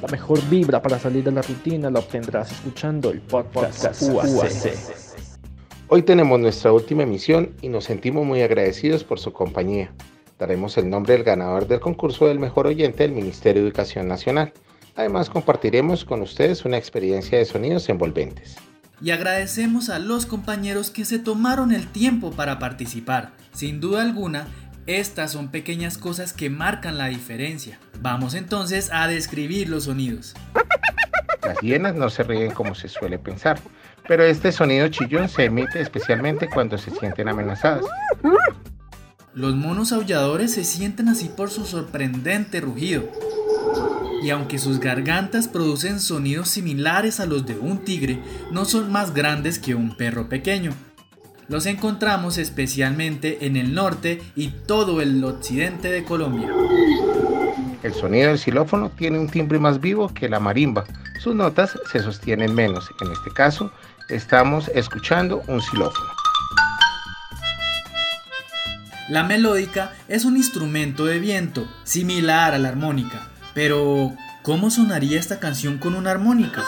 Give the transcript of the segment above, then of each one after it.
La mejor vibra para salir de la rutina la obtendrás escuchando el podcast UAC. Hoy tenemos nuestra última emisión y nos sentimos muy agradecidos por su compañía. Daremos el nombre del ganador del concurso del mejor oyente del Ministerio de Educación Nacional. Además compartiremos con ustedes una experiencia de sonidos envolventes. Y agradecemos a los compañeros que se tomaron el tiempo para participar. Sin duda alguna, estas son pequeñas cosas que marcan la diferencia. Vamos entonces a describir los sonidos. Las hienas no se ríen como se suele pensar, pero este sonido chillón se emite especialmente cuando se sienten amenazadas. Los monos aulladores se sienten así por su sorprendente rugido. Y aunque sus gargantas producen sonidos similares a los de un tigre, no son más grandes que un perro pequeño. Los encontramos especialmente en el norte y todo el occidente de Colombia. El sonido del xilófono tiene un timbre más vivo que la marimba. Sus notas se sostienen menos. En este caso, estamos escuchando un xilófono. La melódica es un instrumento de viento, similar a la armónica. Pero, ¿cómo sonaría esta canción con una armónica?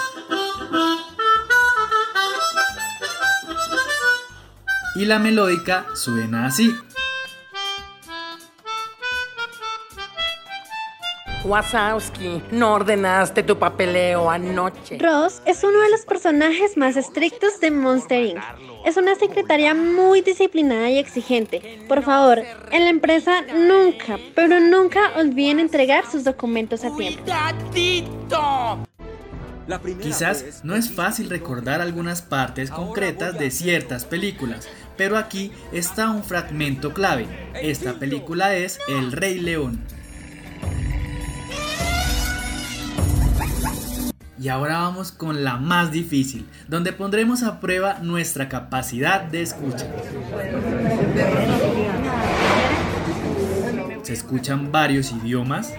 Y la melódica suena así. Wazowski, no ordenaste tu papeleo anoche. Ross es uno de los personajes más estrictos de Monster Inc. Es una secretaria muy disciplinada y exigente. Por favor, en la empresa nunca, pero nunca olviden entregar sus documentos a tiempo. Quizás no es fácil recordar algunas partes concretas de ciertas películas, pero aquí está un fragmento clave. Esta película es El Rey León. Y ahora vamos con la más difícil, donde pondremos a prueba nuestra capacidad de escucha. Se escuchan varios idiomas.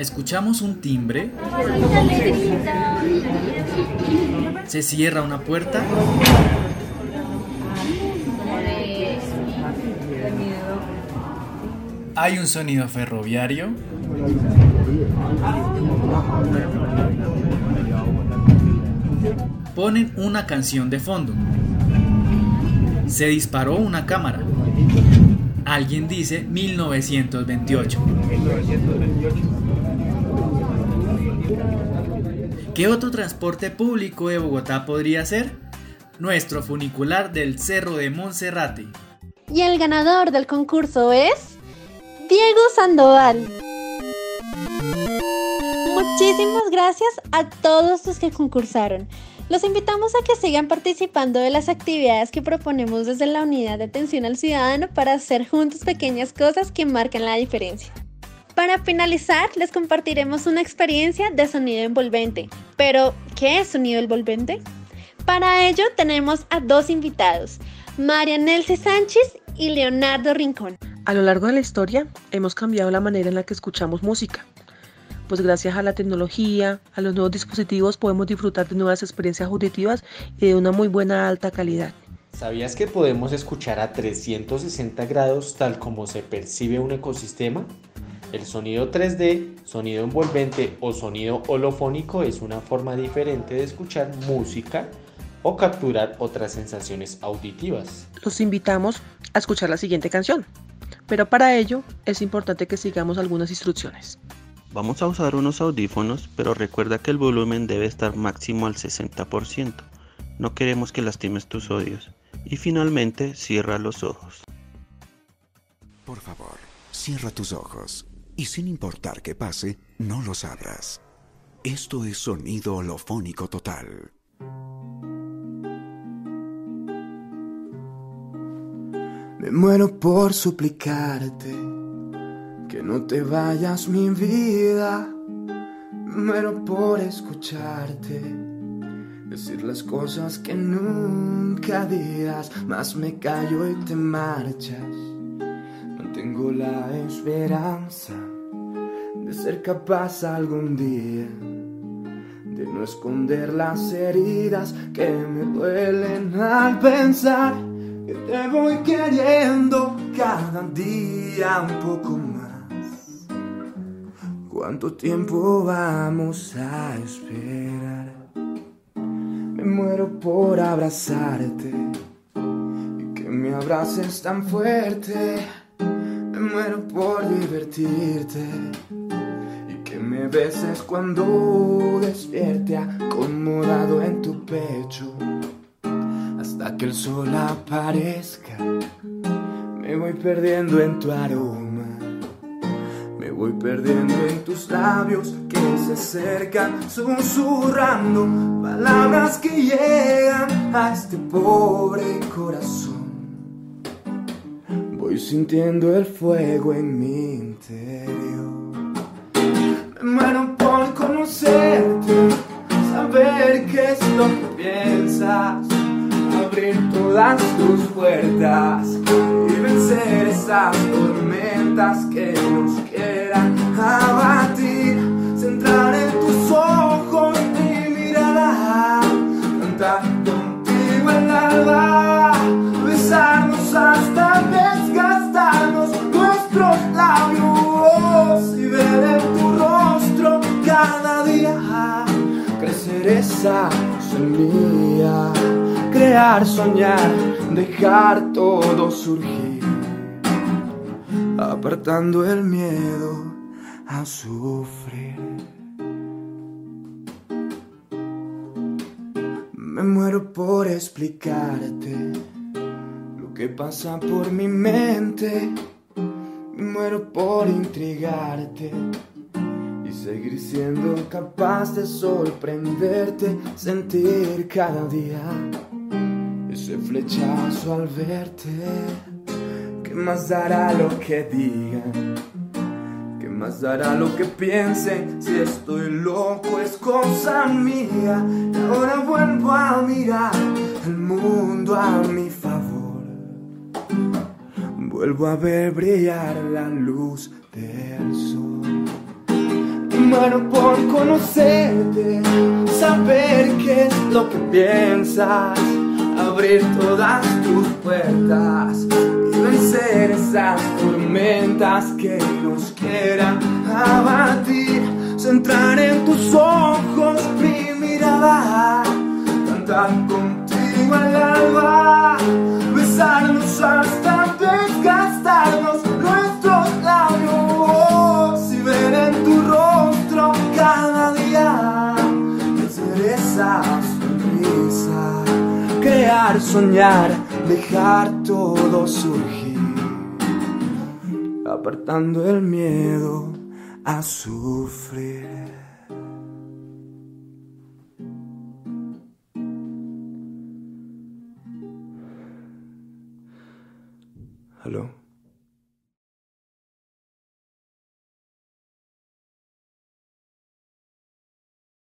Escuchamos un timbre. Se cierra una puerta. Hay un sonido ferroviario. Ponen una canción de fondo. Se disparó una cámara. Alguien dice 1928. ¿Qué otro transporte público de Bogotá podría ser? Nuestro funicular del Cerro de Monserrate. Y el ganador del concurso es Diego Sandoval. Muchísimas gracias a todos los que concursaron. Los invitamos a que sigan participando de las actividades que proponemos desde la Unidad de Atención al Ciudadano para hacer juntos pequeñas cosas que marcan la diferencia. Para finalizar, les compartiremos una experiencia de sonido envolvente. Pero, ¿qué es sonido envolvente? Para ello tenemos a dos invitados, María Nelce Sánchez y Leonardo Rincón. A lo largo de la historia hemos cambiado la manera en la que escuchamos música pues gracias a la tecnología, a los nuevos dispositivos podemos disfrutar de nuevas experiencias auditivas y de una muy buena alta calidad. ¿Sabías que podemos escuchar a 360 grados tal como se percibe un ecosistema? El sonido 3D, sonido envolvente o sonido holofónico es una forma diferente de escuchar música o capturar otras sensaciones auditivas. Los invitamos a escuchar la siguiente canción, pero para ello es importante que sigamos algunas instrucciones. Vamos a usar unos audífonos, pero recuerda que el volumen debe estar máximo al 60%. No queremos que lastimes tus oídos. Y finalmente, cierra los ojos. Por favor, cierra tus ojos. Y sin importar qué pase, no los abras. Esto es sonido holofónico total. Me muero por suplicarte que no te vayas mi vida, muero por escucharte. Decir las cosas que nunca digas, más me callo y te marchas. No tengo la esperanza de ser capaz algún día de no esconder las heridas que me duelen al pensar que te voy queriendo cada día un poco más ¿Cuánto tiempo vamos a esperar? Me muero por abrazarte y que me abraces tan fuerte. Me muero por divertirte cuando despierte acomodado en tu pecho hasta que el sol aparezca. Me voy perdiendo en tu aroma. Me voy perdiendo en tus labios que se acercan susurrando palabras que llegan a este pobre corazón. Voy sintiendo el fuego en mi interior. Piensas, abrir todas tus puertas y vencer esas tormentas que nos quieran abatir. Centrar en tus ojos mi mirada, cantar contigo en la alba, besarnos hasta desgastarnos nuestros labios y ver en tu rostro cada día crecer esa semilla, crear, soñar, dejar todo surgir, apartando el miedo a sufrir. Me muero por explicarte lo que pasa por mi mente. Me muero por intrigarte y seguir siendo capaz de sorprenderte, sentir cada día ese flechazo al verte. ¿Qué más dará lo que digan? ¿Qué más dará lo que piensen? Si estoy loco es cosa mía. Ahora vuelvo a mirar el mundo a mi favor. Vuelvo a ver brillar la luz del sol. Muero por conocerte, saber qué es lo que piensas, abrir todas tus puertas y vencer esas tormentas que nos quieran abatir. Centrar en tus ojos mi mirada, cantar contigo al alba, besarnos hasta soñar, dejar todo surgir, apartando el miedo a sufrir. ¿Aló?